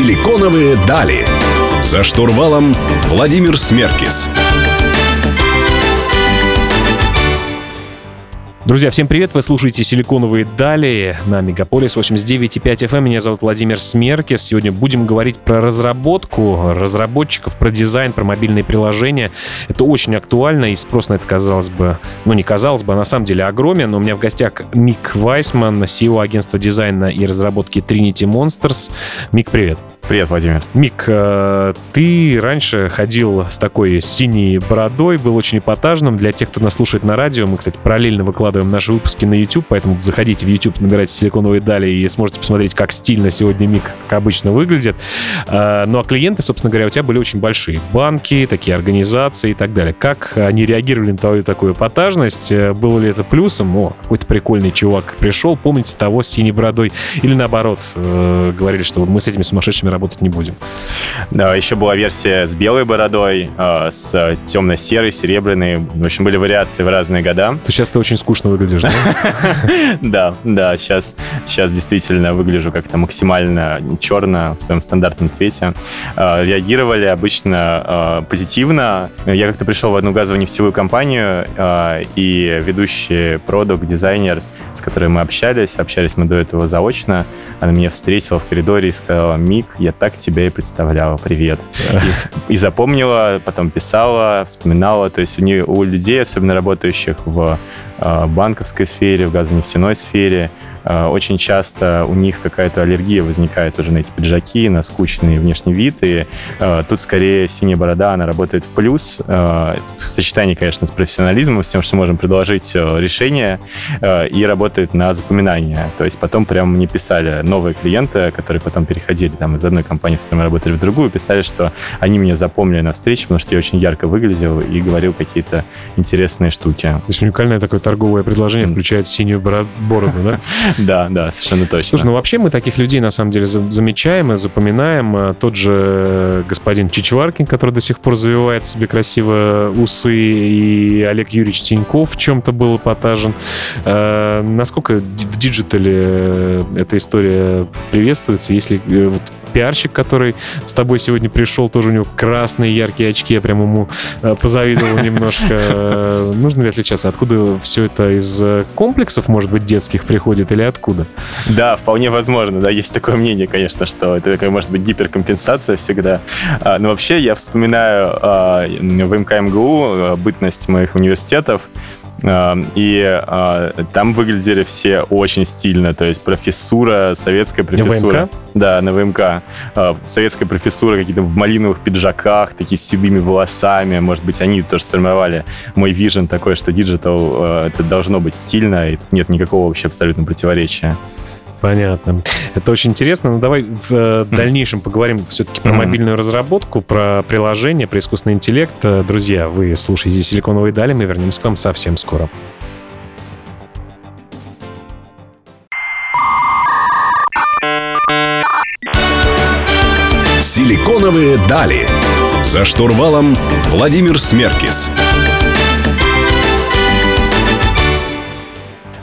Силиконовые дали. За штурвалом Владимир Смеркис. Друзья, всем привет! Вы слушаете «Силиконовые дали» на Мегаполис 89.5 FM. Эм. Меня зовут Владимир Смеркис. Сегодня будем говорить про разработку разработчиков, про дизайн, про мобильные приложения. Это очень актуально, и спрос на это, казалось бы, ну не казалось бы, а на самом деле огромен. У меня в гостях Мик Вайсман, CEO агентства дизайна и разработки Trinity Monsters. Мик, привет! Привет, Владимир. Мик, э, ты раньше ходил с такой синей бородой, был очень эпатажным. Для тех, кто нас слушает на радио, мы, кстати, параллельно выкладываем наши выпуски на YouTube, поэтому заходите в YouTube, набирайте «Силиконовые дали» и сможете посмотреть, как стильно сегодня Мик, как обычно, выглядит. Э, ну а клиенты, собственно говоря, у тебя были очень большие. Банки, такие организации и так далее. Как они реагировали на твою такую эпатажность? Э, было ли это плюсом? О, какой-то прикольный чувак пришел, помните того с синей бородой? Или наоборот, говорили, что мы с этими сумасшедшими работать не будем. Да, еще была версия с белой бородой, э, с темно-серой, серебряной. В общем, были вариации в разные года. То сейчас ты очень скучно выглядишь, да? Да, да, сейчас, сейчас действительно выгляжу как-то максимально черно в своем стандартном цвете. Э, реагировали обычно э, позитивно. Я как-то пришел в одну газово-нефтевую компанию, и ведущий продукт, дизайнер, с которой мы общались, общались мы до этого заочно, она меня встретила в коридоре и сказала, Мик, я так тебя и представляла, привет. И, запомнила, потом писала, вспоминала. То есть у, у людей, особенно работающих в э, банковской сфере, в газонефтяной сфере, очень часто у них какая-то аллергия возникает уже на эти пиджаки, на скучный внешний вид, и э, тут скорее синяя борода, она работает в плюс, э, в сочетании, конечно, с профессионализмом, с тем, что можем предложить решение, и работает на запоминание. То есть потом прям мне писали новые клиенты, которые потом переходили там из одной компании, с которой мы работали, в другую, писали, что они меня запомнили на встрече, потому что я очень ярко выглядел и говорил какие-то интересные штуки. То есть уникальное такое торговое предложение включает синюю бороду, да? Да, да, совершенно точно. Слушай, ну вообще мы таких людей на самом деле замечаем и запоминаем. А тот же господин Чичваркин, который до сих пор завивает себе красиво усы, и Олег Юрьевич Тиньков в чем-то был эпатажен. А, насколько в диджитале эта история приветствуется, если э, вот пиарщик, который с тобой сегодня пришел, тоже у него красные яркие очки, я прям ему э, позавидовал немножко. Нужно ли отличаться? Откуда все это из комплексов, может быть, детских приходит или откуда? Да, вполне возможно, да, есть такое мнение, конечно, что это такая, может быть, гиперкомпенсация всегда. А, но вообще я вспоминаю а, в ВМК МГУ а, бытность моих университетов, и э, там выглядели все очень стильно, то есть профессура, советская профессура. ВМК? Да, на ВМК. Э, советская профессура, какие-то в малиновых пиджаках, такие с седыми волосами. Может быть, они тоже сформировали мой vision такой, что диджитал э, это должно быть стильно, и тут нет никакого вообще абсолютно противоречия. Понятно. Это очень интересно. Но ну, давай в э, дальнейшем поговорим все-таки про мобильную разработку, про приложение, про искусственный интеллект. Э, друзья, вы слушаете «Силиконовые дали», мы вернемся к вам совсем скоро. «Силиконовые дали». За штурвалом Владимир Смеркис.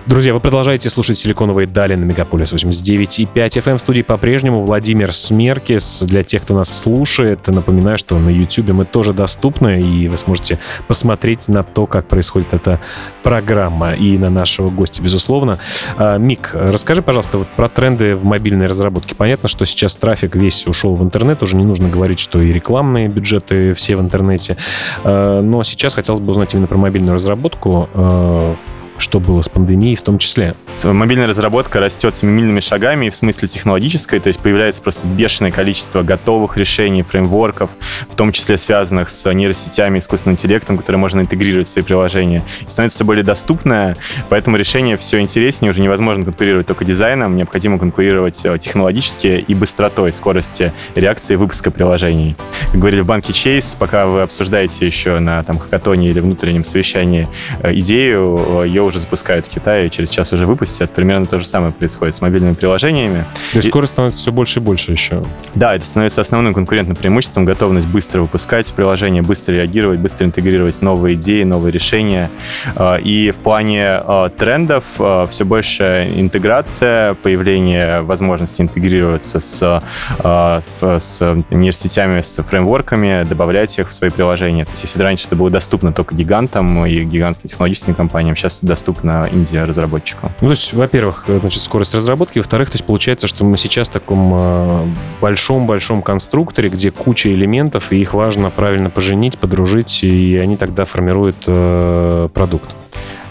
Друзья, вы продолжаете слушать «Силиконовые дали» на Мегаполис 89.5 FM. В студии по-прежнему Владимир Смеркис. Для тех, кто нас слушает, напоминаю, что на YouTube мы тоже доступны, и вы сможете посмотреть на то, как происходит эта программа, и на нашего гостя, безусловно. А, Мик, расскажи, пожалуйста, вот про тренды в мобильной разработке. Понятно, что сейчас трафик весь ушел в интернет, уже не нужно говорить, что и рекламные бюджеты все в интернете. А, но сейчас хотелось бы узнать именно про мобильную разработку а, что было с пандемией в том числе. Мобильная разработка растет семимильными шагами в смысле технологической, то есть появляется просто бешеное количество готовых решений, фреймворков, в том числе связанных с нейросетями, искусственным интеллектом, которые можно интегрировать в свои приложения. И становится все более доступное, поэтому решение все интереснее, уже невозможно конкурировать только дизайном, необходимо конкурировать э, технологически и быстротой скорости реакции выпуска приложений. Как говорили в банке Chase, пока вы обсуждаете еще на там, хакатоне или внутреннем совещании э, идею, э, ее уже запускают в Китае, и через час уже выпустят. Примерно то же самое происходит с мобильными приложениями. То есть и... скорость становится все больше и больше еще. Да, это становится основным конкурентным преимуществом, готовность быстро выпускать приложения, быстро реагировать, быстро интегрировать новые идеи, новые решения. А, и в плане а, трендов а, все больше интеграция, появление возможности интегрироваться с, с университетами, с фреймворками, добавлять их в свои приложения. То есть если раньше это было доступно только гигантам и гигантским технологическим компаниям, сейчас доступно инди-разработчикам. Ну, то есть, во-первых, значит, скорость разработки, во-вторых, то есть получается, что мы сейчас в таком большом-большом конструкторе, где куча элементов, и их важно правильно поженить, подружить, и они тогда формируют э, продукт.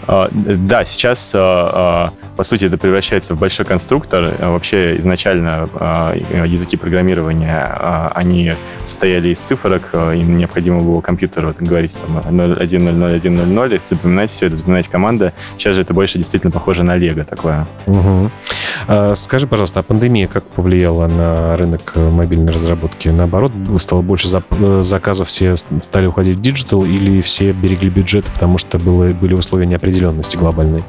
А, да, сейчас, а, а, по сути, это превращается в большой конструктор. Вообще, изначально языки программирования, они состояли из цифрок, им необходимо было компьютеру говорить там 0.1.0.0.1.0.0, запоминать все это, запоминать команды. Сейчас же это больше действительно похоже на лего такое. Угу. Скажи, пожалуйста, а пандемия как повлияла на рынок мобильной разработки? Наоборот, стало больше заказов, все стали уходить в диджитал или все берегли бюджет, потому что было, были условия неопределенности? Неопределенности глобальной?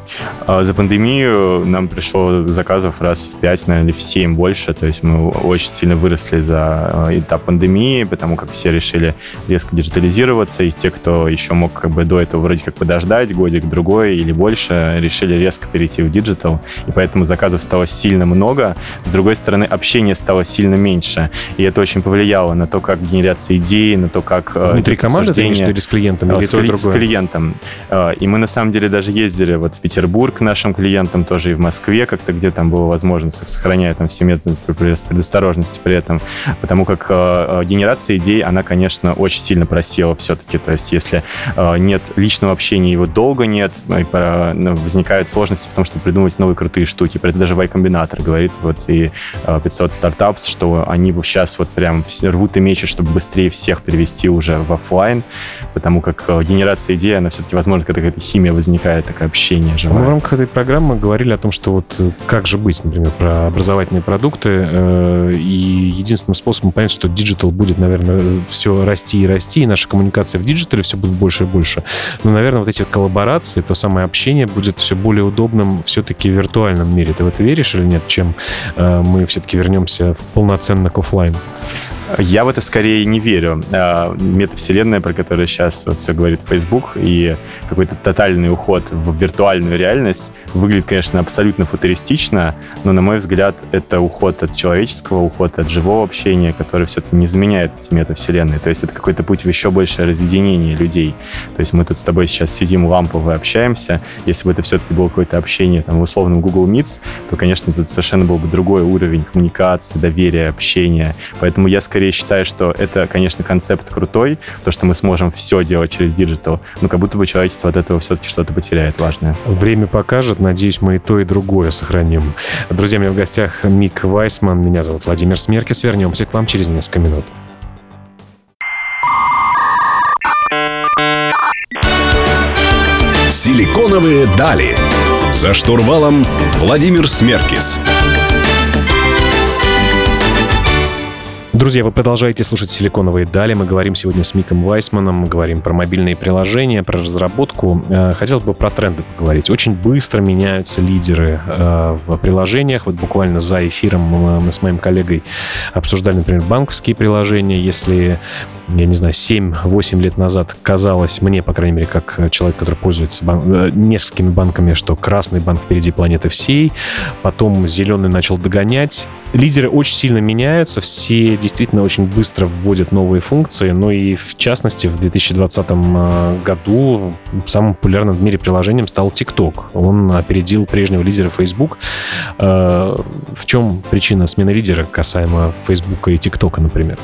А, за пандемию нам пришло заказов раз в 5, наверное, в 7 больше. То есть мы очень сильно выросли за а, этап пандемии, потому как все решили резко диджитализироваться, и те, кто еще мог как бы до этого вроде как подождать годик-другой или больше, решили резко перейти в диджитал, и поэтому заказов стало сильно много. С другой стороны, общение стало сильно меньше, и это очень повлияло на то, как генерация идей, на то, как а, Внутри команды имеешь или с клиентом? Или с, то, с клиентом. И мы на самом деле даже ездили вот в Петербург к нашим клиентам, тоже и в Москве как-то, где там было возможность, сохраняя там все методы предосторожности при этом, потому как э, э, генерация идей, она, конечно, очень сильно просела все-таки, то есть если э, нет личного общения, его долго нет, э, ну, возникают сложности в том, чтобы придумывать новые крутые штуки, про это даже Y Combinator говорит, вот и э, 500 стартапс, что они сейчас вот прям рвут и мечут, чтобы быстрее всех перевести уже в офлайн, потому как э, генерация идей, она все-таки, возможно, какая-то химия возникает возникает такое общение живое. Мы в рамках этой программы говорили о том, что вот э, как же быть, например, про образовательные продукты. Э, и единственным способом понять, что диджитал будет, наверное, все расти и расти, и наша коммуникация в диджитале все будет больше и больше. Но, наверное, вот эти коллаборации, то самое общение будет все более удобным все-таки в виртуальном мире. Ты в это веришь или нет, чем э, мы все-таки вернемся полноценно к офлайн? Я в это скорее не верю. А, метавселенная, про которую сейчас вот все говорит Facebook, и какой-то тотальный уход в виртуальную реальность выглядит, конечно, абсолютно футуристично, но, на мой взгляд, это уход от человеческого, уход от живого общения, который все-таки не заменяет эти метавселенные. То есть это какой-то путь в еще большее разъединение людей. То есть мы тут с тобой сейчас сидим лампово общаемся. Если бы это все-таки было какое-то общение там, в условном Google Meets, то, конечно, тут совершенно был бы другой уровень коммуникации, доверия, общения. Поэтому я скорее скорее считаю, что это, конечно, концепт крутой, то, что мы сможем все делать через диджитал, но как будто бы человечество от этого все-таки что-то потеряет важное. Время покажет. Надеюсь, мы и то, и другое сохраним. Друзья, у меня в гостях Мик Вайсман. Меня зовут Владимир Смеркис. Вернемся к вам через несколько минут. Силиконовые дали. За штурвалом Владимир Смеркис. Друзья, вы продолжаете слушать «Силиконовые дали». Мы говорим сегодня с Миком Вайсманом, мы говорим про мобильные приложения, про разработку. Э, хотелось бы про тренды поговорить. Очень быстро меняются лидеры э, в приложениях. Вот буквально за эфиром мы с моим коллегой обсуждали, например, банковские приложения. Если я не знаю, 7-8 лет назад казалось мне, по крайней мере, как человек, который пользуется бан- э, несколькими банками, что красный банк впереди планеты всей, потом зеленый начал догонять. Лидеры очень сильно меняются, все действительно очень быстро вводят новые функции, но и в частности в 2020 э, году самым популярным в мире приложением стал TikTok. Он опередил прежнего лидера Facebook. Э, в чем причина смены лидера касаемо Facebook и TikTok, например?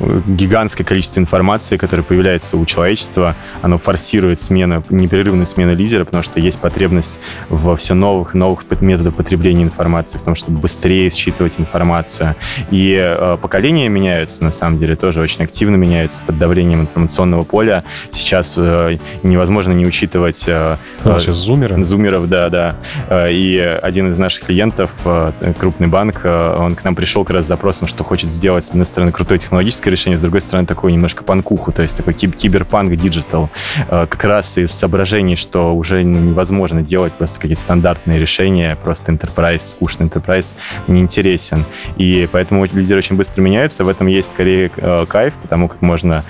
Гигантское количество информации, которое появляется у человечества, оно форсирует смену, непрерывную смену лидера, потому что есть потребность во все новых новых методах потребления информации, в том, чтобы быстрее считывать информацию. И э, поколения меняются, на самом деле, тоже очень активно меняются под давлением информационного поля. Сейчас э, невозможно не учитывать... Э, а, сейчас зумеры? Зумеров, да, да. Э, и один из наших клиентов, э, крупный банк, э, он к нам пришел как раз с запросом, что хочет сделать, с одной стороны, крутое технологическое классическое решение, с другой стороны, такое немножко панкуху, то есть такой киберпанк диджитал, как раз из соображений, что уже ну, невозможно делать просто какие-то стандартные решения, просто enterprise, скучный enterprise неинтересен. И поэтому люди очень быстро меняются, в этом есть скорее кайф, потому как можно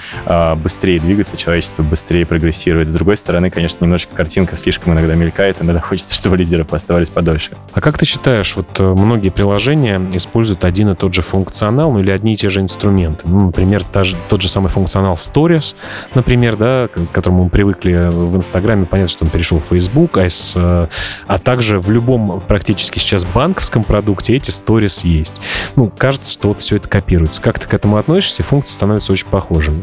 быстрее двигаться, человечество быстрее прогрессирует. С другой стороны, конечно, немножко картинка слишком иногда мелькает, иногда хочется, чтобы лидеры оставались подольше. А как ты считаешь, вот э, многие приложения используют один и тот же функционал, ну или одни и те же инструменты? Ну, например, та же, тот же самый функционал Stories, например, да, к которому мы привыкли в Инстаграме, понятно, что он перешел в Facebook, а, из, а также в любом практически сейчас банковском продукте эти Stories есть. Ну, кажется, что вот все это копируется. Как ты к этому относишься? Функции становятся очень похожими.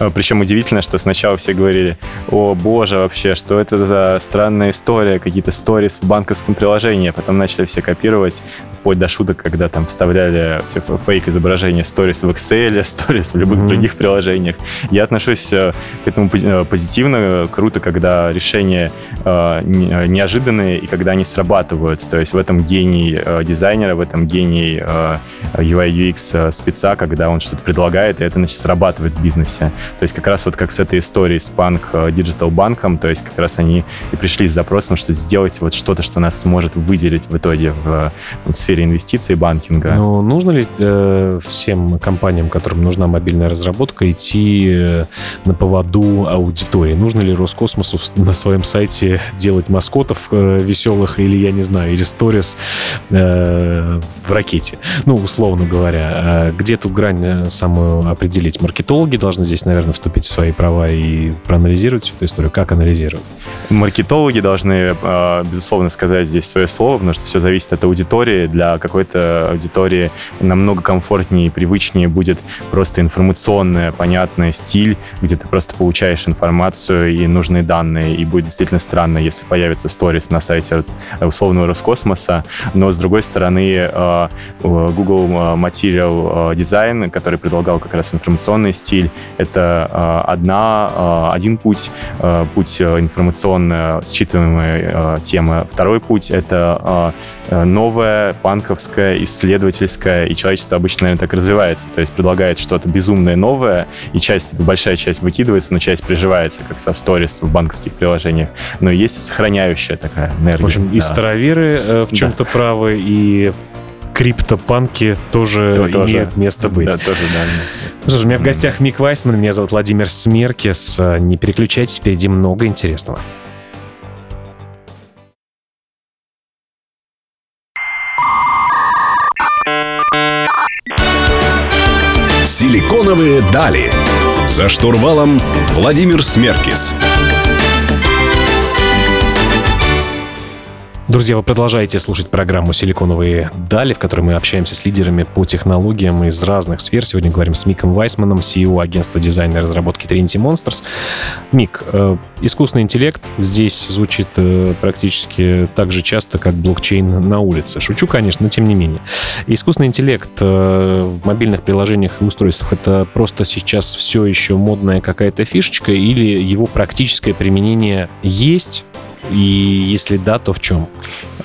А, Причем удивительно, что сначала все говорили, о боже, вообще, что это за странная история, какие-то сторис в банковском приложении. А потом начали все копировать, вплоть до шуток, когда там вставляли фейк-изображения сторис в Excel, сторис в любых mm-hmm. других приложениях. Я отношусь э, к этому э, позитивно. Круто, когда решения э, неожиданные и когда они срабатывают. То есть в этом гений дизайнера, в этом гений UI UX спеца, когда он что-то предлагает, и это значит срабатывает в бизнесе. То есть как раз вот как с этой историей с Punk Digital банком, то есть как раз они и пришли с запросом, что сделать вот что-то, что нас сможет выделить в итоге в, в сфере инвестиций и банкинга. Ну, нужно ли э, всем компаниям, которым нужна мобильная разработка, идти э, на поводу аудитории? Нужно ли Роскосмосу на своем сайте делать маскотов э, веселых или, я не знаю, или сторис э, в ракете? Ну, условно говоря. А где ту грань э, самую определить? Маркетологи должны здесь, наверное, вступить в свои права и проанализировать всю эту историю. Как анализировать? Маркетологи должны, э, безусловно, сказать здесь свое слово, потому что все зависит от аудитории. Для какой-то аудитории намного комфортнее и привычнее будет просто информационный, понятный стиль, где ты просто получаешь информацию и нужные данные. И будет действительно странно, если появится сторис на сайте условного Роскосмоса. Но, с другой стороны, э, Google Material Design, который предлагал как раз информационный стиль, это одна, один путь, путь информационно считываемая тема. Второй путь — это новая панковская, исследовательская, и человечество обычно, наверное, так развивается. То есть предлагает что-то безумное новое, и часть, большая часть выкидывается, но часть приживается, как со сторис в банковских приложениях. Но есть сохраняющая такая энергия. В общем, да. и староверы э, в чем-то да. правы, и криптопанки тоже То, имеют тоже. место быть. Да, тоже, да. Ну что ж, у меня в гостях Мик Вайсман, меня зовут Владимир Смеркис. Не переключайтесь, впереди много интересного. Силиконовые дали. За штурвалом Владимир Смеркис. Друзья, вы продолжаете слушать программу «Силиконовые дали», в которой мы общаемся с лидерами по технологиям из разных сфер. Сегодня говорим с Миком Вайсманом, CEO агентства дизайна и разработки Trinity Monsters. Мик, э, искусственный интеллект здесь звучит э, практически так же часто, как блокчейн на улице. Шучу, конечно, но тем не менее. Искусственный интеллект э, в мобильных приложениях и устройствах — это просто сейчас все еще модная какая-то фишечка или его практическое применение есть, и если да, то в чем?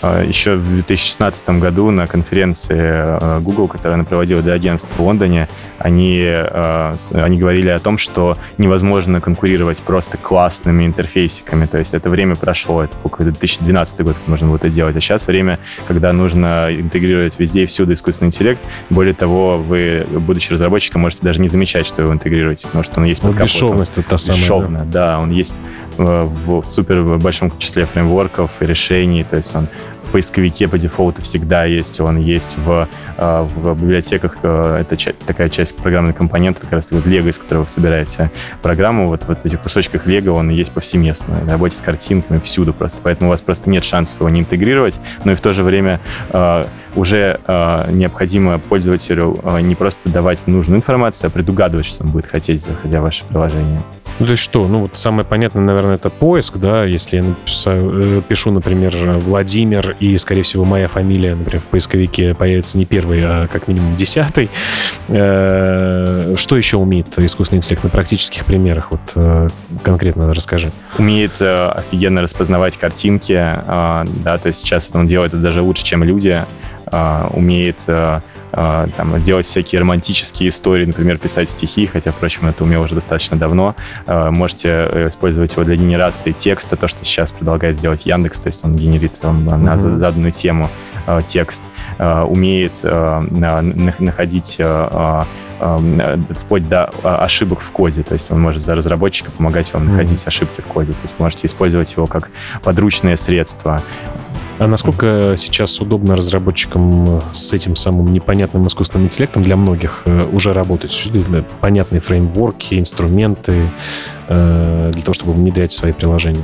А, Еще в 2016 году на конференции э, Google, которую она проводила для агентств в Лондоне, они, э, они говорили о том, что невозможно конкурировать просто классными интерфейсиками. То есть это время прошло, это 2012 год можно было это делать. А сейчас время, когда нужно интегрировать везде и всюду искусственный интеллект. Более того, вы, будучи разработчиком, можете даже не замечать, что вы интегрируете, потому что он есть под капотом. Бесшовность это та самая. Бесшовно, да? да, он есть Э, в супер большом числе фреймворков и решений, то есть он поисковике по дефолту всегда есть, он есть в, э, в библиотеках, э, это такая часть программной компонента, как раз вот Lego, из которого вы собираете программу, вот, вот в этих кусочках Lego он есть повсеместно, в работе с картинками всюду просто, поэтому у вас просто нет шансов его не интегрировать, но и в то же время уже необходимо пользователю не просто давать нужную информацию, а предугадывать, что он будет хотеть, заходя в ваше приложение. Ну, то есть что? Ну, вот самое понятное, наверное, это поиск, да, если я написаю, э, пишу, например, Владимир, и, скорее всего, моя фамилия, например, в поисковике появится не первый, а как минимум десятый. Э, что еще умеет искусственный интеллект на практических примерах? Вот э, конкретно расскажи. Умеет офигенно распознавать картинки, да, то есть сейчас он делает это даже лучше, чем люди, умеет там, делать всякие романтические истории, например, писать стихи, хотя, впрочем, это умел уже достаточно давно. Можете использовать его для генерации текста, то, что сейчас предлагает сделать Яндекс, то есть он генерит там, mm-hmm. на заданную тему текст, умеет находить вплоть до ошибок в коде. То есть он может за разработчика помогать вам находить mm-hmm. ошибки в коде. То есть можете использовать его как подручное средство. А насколько сейчас удобно разработчикам с этим самым непонятным искусственным интеллектом для многих э, уже работать? Понятные фреймворки, инструменты э, для того, чтобы внедрять в свои приложения?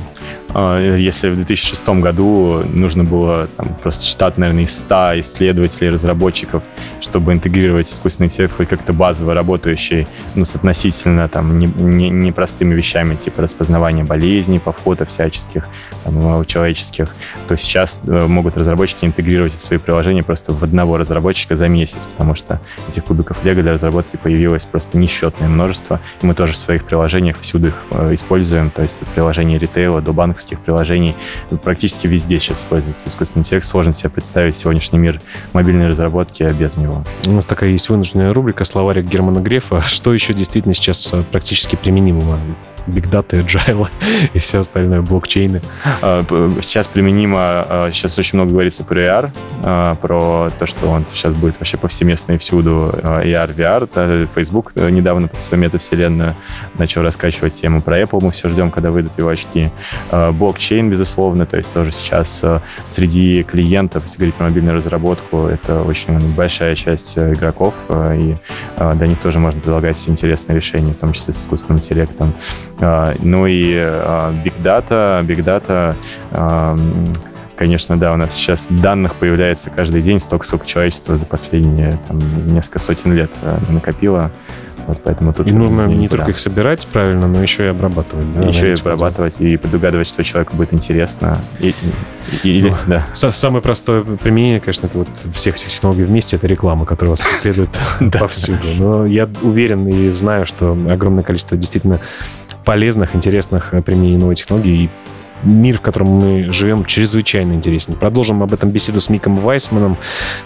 А, если в 2006 году нужно было там, просто штат, наверное, из 100 исследователей, разработчиков, чтобы интегрировать искусственный интеллект хоть как-то базово работающий, ну, с относительно там непростыми не, не вещами, типа распознавания болезней по фото всяческих, там, человеческих, то сейчас э, могут разработчики интегрировать свои приложения просто в одного разработчика за месяц, потому что этих кубиков Лего для разработки появилось просто несчетное множество, и мы тоже в своих приложениях всюду их э, используем, то есть от приложения ритейла до банковских банковских приложений. Практически везде сейчас используется искусственный интеллект. Сложно себе представить сегодняшний мир мобильной разработки без него. У нас такая есть вынужденная рубрика «Словарик Германа Грефа». Что еще действительно сейчас э, практически применимо Big Data, Agile и все остальное, блокчейны. А, сейчас применимо, а, сейчас очень много говорится про AR, а, про то, что он сейчас будет вообще повсеместно и всюду AR, VR. Facebook э, недавно под свою метавселенную начал раскачивать тему. Про Apple мы все ждем, когда выйдут его очки. Блокчейн, безусловно, то есть тоже сейчас среди клиентов, если говорить про мобильную разработку, это очень большая часть э, игроков, и до них тоже можно предлагать интересные решения, в том числе с искусственным интеллектом. А, ну и а, Big Data, Big Data конечно, да, у нас сейчас данных появляется каждый день, столько, сколько человечество за последние там, несколько сотен лет накопило. Вот поэтому тут и нужно не никуда. только их собирать правильно, но еще и обрабатывать. Да, еще и обрабатывать и предугадывать, что человеку будет интересно. И, и, ну, да. Самое простое применение, конечно, это вот всех этих технологий вместе, это реклама, которая вас преследует повсюду. Но я уверен и знаю, что огромное количество действительно полезных, интересных э, применений новой технологии. И мир, в котором мы живем, чрезвычайно интересен. Продолжим об этом беседу с Миком Вайсманом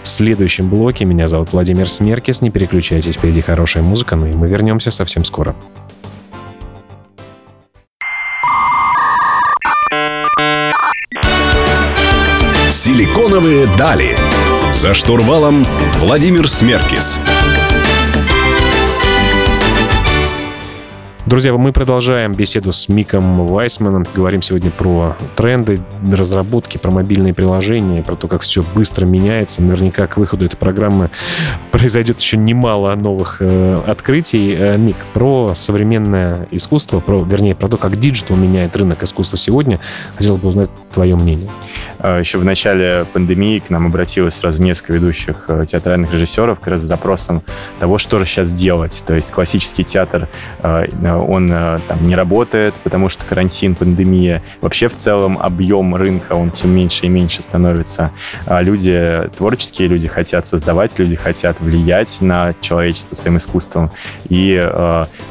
в следующем блоке. Меня зовут Владимир Смеркис. Не переключайтесь, впереди хорошая музыка, ну и мы вернемся совсем скоро. Силиконовые дали. За штурвалом Владимир Смеркис. Друзья, мы продолжаем беседу с Миком Вайсманом. Говорим сегодня про тренды, разработки, про мобильные приложения, про то, как все быстро меняется. Наверняка к выходу этой программы произойдет еще немало новых э, открытий. Э, Мик, про современное искусство, про, вернее, про то, как диджитал меняет рынок искусства сегодня, хотелось бы узнать твое мнение. А, еще в начале пандемии к нам обратилось сразу несколько ведущих э, театральных режиссеров как раз с запросом того, что же сейчас делать. То есть классический театр, э, он э, там не работает, потому что карантин, пандемия. Вообще в целом объем рынка, он все меньше и меньше становится. А люди, творческие люди хотят создавать, люди хотят влиять на человечество своим искусством. И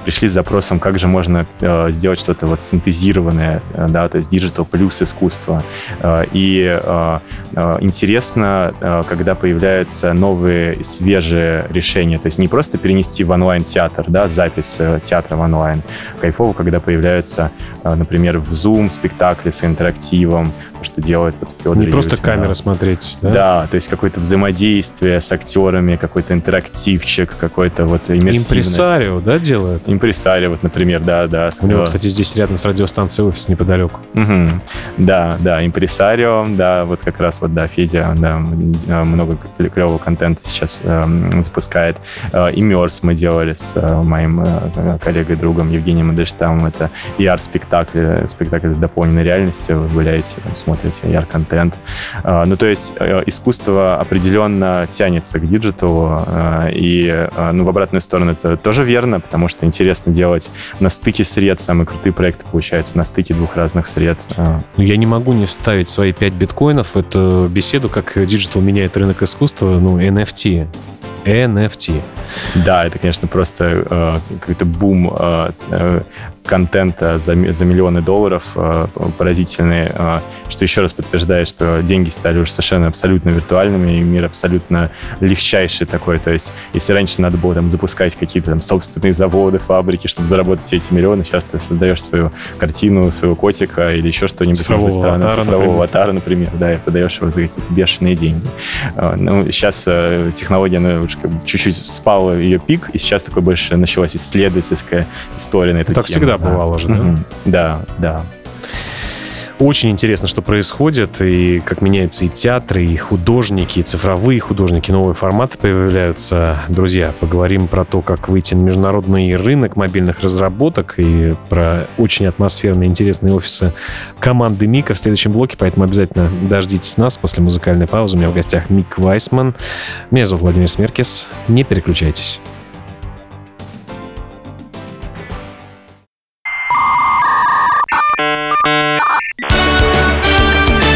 пришли с запросом, как же можно сделать что-то вот синтезированное, да, то есть диджитал плюс искусство. И э, э, интересно, э, когда появляются новые свежие решения. То есть не просто перенести в онлайн-театр, да, запись театра в онлайн. Кайфово, когда появляются, например, в Zoom спектакли с интерактивом, что делает вот Федор Не просто камера смотреть, да? Да, то есть какое-то взаимодействие с актерами, какой-то интерактивчик, какой-то вот иммерсивность. Импресарио, да, делает? Импресарио, вот, напрер, да, да. У него, кстати, здесь рядом с радиостанцией офис неподалеку. Угу. Да, да, импресарио, да, вот как раз вот, да, Федя, да, много клевого контента сейчас э, запускает. Э, Immerse мы делали с э, моим э, коллегой, другом Евгением Эдельштамом. Это VR-спектакль, спектакль дополненной реальности. Вы гуляете, там, смотрите AR-контент. А, ну, то есть э, искусство определенно тянется к диджиталу, а, и а, ну, в обратную сторону это тоже верно, потому что интересно делать на стыке сред, самые крутые проекты получаются на стыке двух разных сред. Ну, я не могу не вставить свои 5 биткоинов в эту беседу, как диджитал меняет рынок искусства, ну, NFT. NFT. Да, это, конечно, просто э, какой-то бум э, контента за, за миллионы долларов э, поразительные, э, что еще раз подтверждает, что деньги стали уже совершенно абсолютно виртуальными, и мир абсолютно легчайший такой. То есть, если раньше надо было там запускать какие-то там собственные заводы, фабрики, чтобы заработать все эти миллионы, сейчас ты создаешь свою картину, своего котика или еще что-нибудь цифрового странное, аватара, цифрового например. аватара, например, да, и продаешь его за какие-то бешеные деньги. Э, Ну, сейчас э, технология, бы чуть-чуть спала ее пик, и сейчас такой больше началась исследовательская история на эту Так тему. всегда да. бывало же, да? Мгм. Да, да. Очень интересно, что происходит, и как меняются и театры, и художники, и цифровые художники, новые форматы появляются. Друзья, поговорим про то, как выйти на международный рынок мобильных разработок и про очень атмосферные, интересные офисы команды Мика в следующем блоке, поэтому обязательно дождитесь нас после музыкальной паузы. У меня в гостях Мик Вайсман. Меня зовут Владимир Смеркис. Не переключайтесь.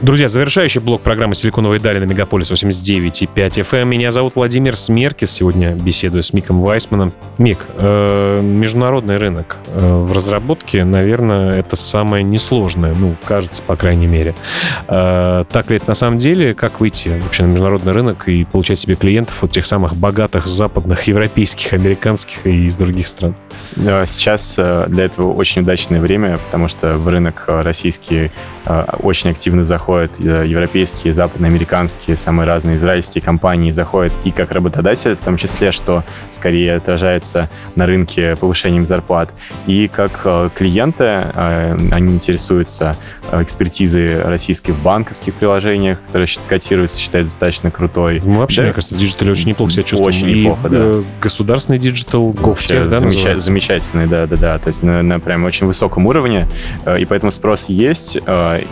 Друзья, завершающий блок программы «Силиконовые дали» на Мегаполис 89,5 FM. Меня зовут Владимир Смеркис. Сегодня беседую с Миком Вайсманом. Мик, э, международный рынок э, в разработке, наверное, это самое несложное, ну, кажется, по крайней мере. Э, так ли это на самом деле? Как выйти вообще на международный рынок и получать себе клиентов от тех самых богатых западных, европейских, американских и из других стран? Э, Сейчас э, для этого очень удачное время, потому что в рынок российский очень активно заходят э, европейские, западноамериканские, самые разные израильские компании заходят и как работодатель, в том числе, что скорее отражается на рынке повышением зарплат, и как э, клиенты, э, они интересуются э, экспертизой российской в банковских приложениях, которые счит- котируются, считают достаточно крутой. Мы вообще, Да. мне кажется, в диджитале очень неплохо себя чувствуем. Очень И, неплохо, да. э, государственный диджитал, GovTech, да, замеча- замечательный, да, да, да. То есть на, на прям очень высоком уровне, э, и поэтому спрос есть.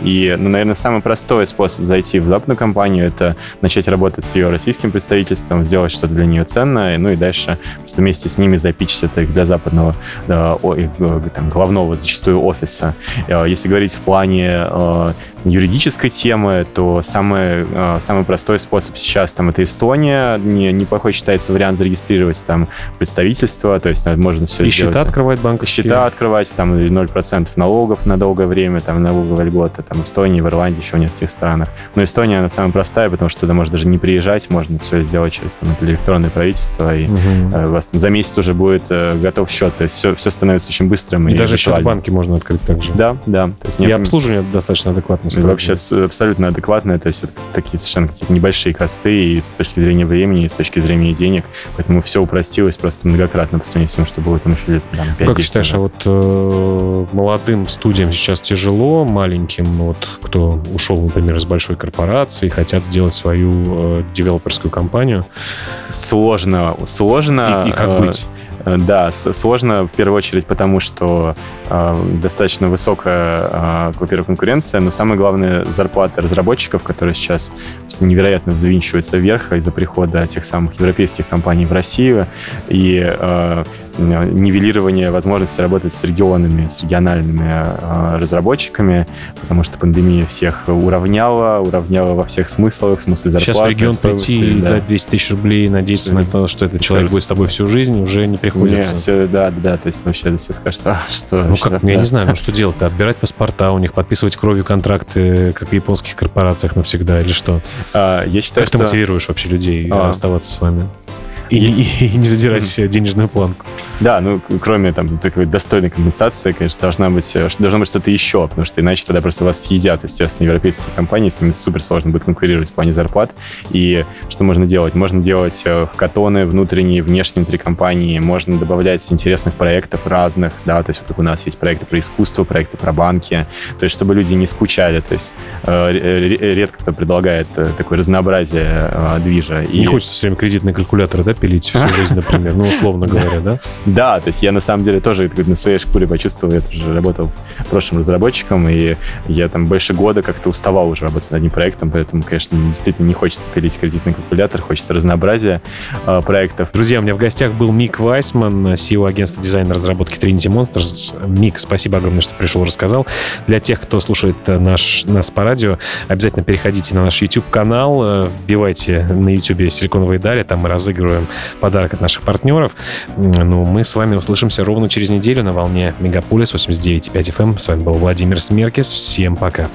И, ну, наверное, самый простой способ зайти в западную компанию это начать работать с ее российским представительством, сделать что-то для нее ценное, ну и дальше просто вместе с ними запичить это для западного э, о- и, э, там, главного зачастую офиса. Если говорить в плане э, юридической темы, то самый, э, самый простой способ сейчас там это Эстония. Не, неплохой считается вариант зарегистрировать там представительство, то есть э, можно все И сделать. счета открывать банковские. Счета открывать, там и 0% налогов на долгое время, там налоговая льгота, там Эстония, в Ирландии, еще в нескольких странах. Но Эстония, она самая простая, потому что туда можно даже не приезжать, можно все сделать через там, электронное правительство, и э, у вас там за месяц уже будет готов счет, то есть все, все становится очень быстрым И даже счет в банке можно открыть также. Да, да. То есть И нет- обслуживание достаточно адекватно это вообще абсолютно то есть это такие совершенно какие-то небольшие косты и с точки зрения времени, и с точки зрения денег, поэтому все упростилось просто многократно по сравнению с тем, что было там еще лет там, 5 Ну, Как считаешь, а вот э, молодым студиям сейчас тяжело, маленьким, вот кто ушел, например, из большой корпорации, хотят сделать свою э, девелоперскую компанию, Сложно, сложно. и, и как э, быть? Да, сложно в первую очередь потому, что э, достаточно высокая, э, во-первых, конкуренция, но самое главное зарплаты разработчиков, которые сейчас невероятно взвинчиваются вверх из-за прихода тех самых европейских компаний в Россию. И э, нивелирование возможности работать с регионами, с региональными э, разработчиками, потому что пандемия всех уравняла, уравняла во всех смыслах, в смысле зарплаты. Сейчас в регион прийти и да. дать 200 тысяч рублей и надеяться на то, что этот человек кажется, будет с тобой всю жизнь, уже не приходится. все, да, да, да, то есть вообще все скажется, а, что... Ну что, как, я да. не знаю, ну что делать-то? Отбирать паспорта у них, подписывать кровью контракты, как в японских корпорациях навсегда, или что? А, я считаю, Как ты что... мотивируешь вообще людей А. оставаться с вами? И, и- и не задирать себе денежную планку. Да, ну, кроме там такой достойной компенсации, конечно, должна быть, э, должно быть что-то еще, потому что иначе тогда просто вас съедят, естественно, европейские компании, с ними супер сложно будет конкурировать в плане зарплат. И что можно делать? Можно делать э, хакатоны внутренние, внешние внутри компании, можно добавлять интересных проектов разных, да, то есть вот у нас есть проекты про искусство, проекты про банки, то есть чтобы люди не скучали, то есть э, ре- ре- редко кто предлагает такое разнообразие движа. И... Не хочется все время кредитные калькуляторы, да, пилить всю жизнь, например, ну, условно говоря, да? Да, то есть я на самом деле тоже на своей шкуре почувствовал, я тоже работал прошлым разработчиком, и я там больше года как-то уставал уже работать над одним проектом, поэтому, конечно, действительно не хочется пилить кредитный калькулятор, хочется разнообразия э, проектов. Друзья, у меня в гостях был Мик Вайсман, CEO агентства дизайна разработки Trinity Monsters. Мик, спасибо огромное, что пришел, рассказал. Для тех, кто слушает э, наш, нас по радио, обязательно переходите на наш YouTube-канал, э, вбивайте на YouTube «Силиконовые дали», там мы разыгрываем подарок от наших партнеров. Ну, мы с вами услышимся ровно через неделю на волне Мегаполис 89.5 FM. С вами был Владимир Смеркис. Всем пока.